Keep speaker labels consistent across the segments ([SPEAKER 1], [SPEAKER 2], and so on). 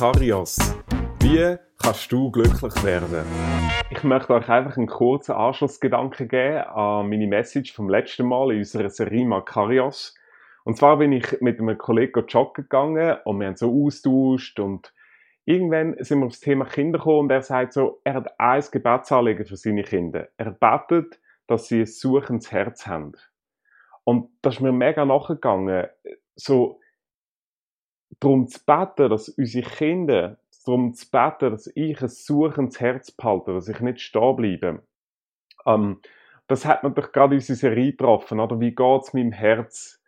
[SPEAKER 1] Makarios. Wie kannst du glücklich werden? Ich möchte euch einfach einen kurzen Anschlussgedanken geben an meine Message vom letzten Mal in unserer Serie Makarios. Und zwar bin ich mit einem Kollegen joggen gegangen und wir haben so austauscht und irgendwann sind wir aufs Thema Kinder gekommen und er sagt so, er hat ein Gebetsanliegen für seine Kinder. Er betet, dass sie ein suchendes Herz haben. Und das ist mir mega nachgegangen. So, darum zu beten, dass unsere Kinder, darum zu beten, dass ich ein suchendes Herz behalte, dass ich nicht stehen bleibe. Ähm, das hat natürlich gerade unsere Serie getroffen, oder? Wie geht's meinem Herz?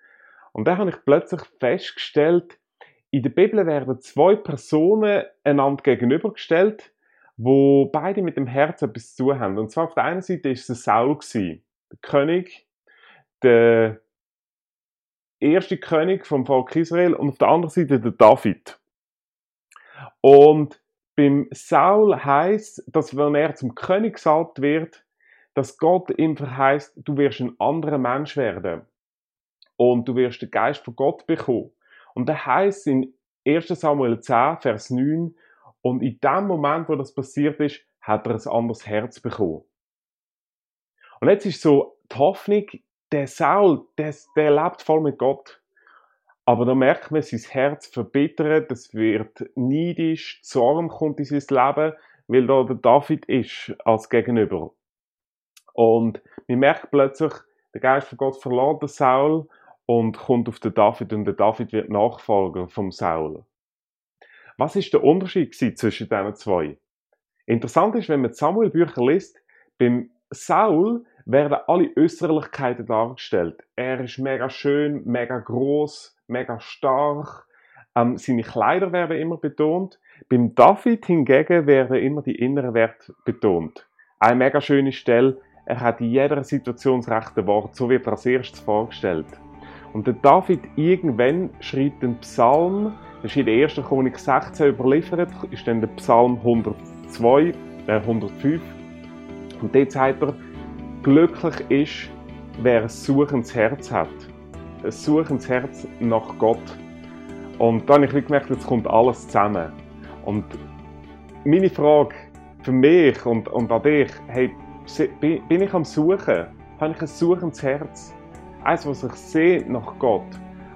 [SPEAKER 1] Und da habe ich plötzlich festgestellt, in der Bibel werden zwei Personen einander gegenübergestellt, wo beide mit dem Herz etwas zu haben. Und zwar auf der einen Seite ist es Saul der König, der erste König vom Volk Israel und auf der anderen Seite der David. Und beim Saul heißt, dass wenn er zum König gesalbt wird, dass Gott ihm verheißt, du wirst ein anderer Mensch werden und du wirst den Geist von Gott bekommen. Und das heißt in 1. Samuel 10, Vers 9, und in dem Moment, wo das passiert ist, hat er ein anderes Herz bekommen. Und jetzt ist so die Hoffnung, der Saul, der, der lebt voll mit Gott. Aber da merkt man, sein Herz verbittert, es wird neidisch, Zorn kommt in sein Leben, weil da der David ist als Gegenüber. Und man merkt plötzlich, der Geist von Gott verlässt den Saul und kommt auf den David und der David wird Nachfolger vom Saul. Was ist der Unterschied zwischen diesen zwei? Interessant ist, wenn man Samuel Bücher liest, beim Saul werden alle Äußerlichkeiten dargestellt. Er ist mega schön, mega groß, mega stark. Ähm, seine Kleider werden immer betont. Beim David hingegen werden immer die inneren Werte betont. Eine mega schöne Stelle. Er hat in jeder Situation das rechte Wort. So wird er als erstes vorgestellt. Und der David irgendwann schreibt den Psalm, das ist in der ersten Chronik 16 überliefert, ist dann der Psalm 102, äh 105. Und dort sagt er, glücklich ist, wer ein suchendes Herz hat. Ein suchendes Herz nach Gott. Und dann habe ich gemerkt, jetzt kommt alles zusammen. Und meine Frage für mich und, und an dich, hey, bin ich am Suchen? Habe ich ein suchendes Herz? Eins, was ich sehe nach Gott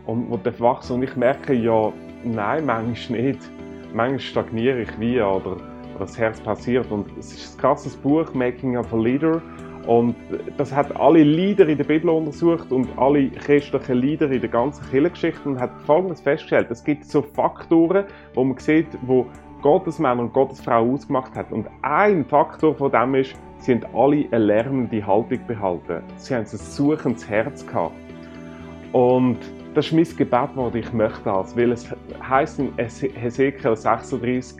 [SPEAKER 1] und wo darf wachsen. Und ich merke ja, nein, manchmal nicht. Manchmal stagniere ich wie oder, oder das Herz passiert. Und es ist ein krasses Buch, Making of a Leader. Und das hat alle Lieder in der Bibel untersucht und alle christlichen Lieder in der ganzen Kirchengeschichte und hat Folgendes festgestellt. Es gibt so Faktoren, wo man sieht, wo Gottes Männer und Gottes Frau ausgemacht hat. Und ein Faktor von dem ist, sie haben alle eine lernende Haltung behalten. Sie haben ein suchendes Herz gehabt. Und das ist mein Gebet, das ich möchte weil es heißt in Hesekiel 36,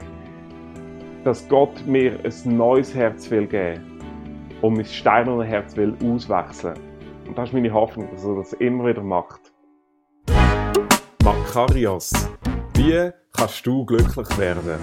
[SPEAKER 1] dass Gott mir ein neues Herz will geben und mein steinernes Herz will auswechseln. Und das ist meine Hoffnung, dass er das immer wieder macht. Makarios. Wie kannst du glücklich werden?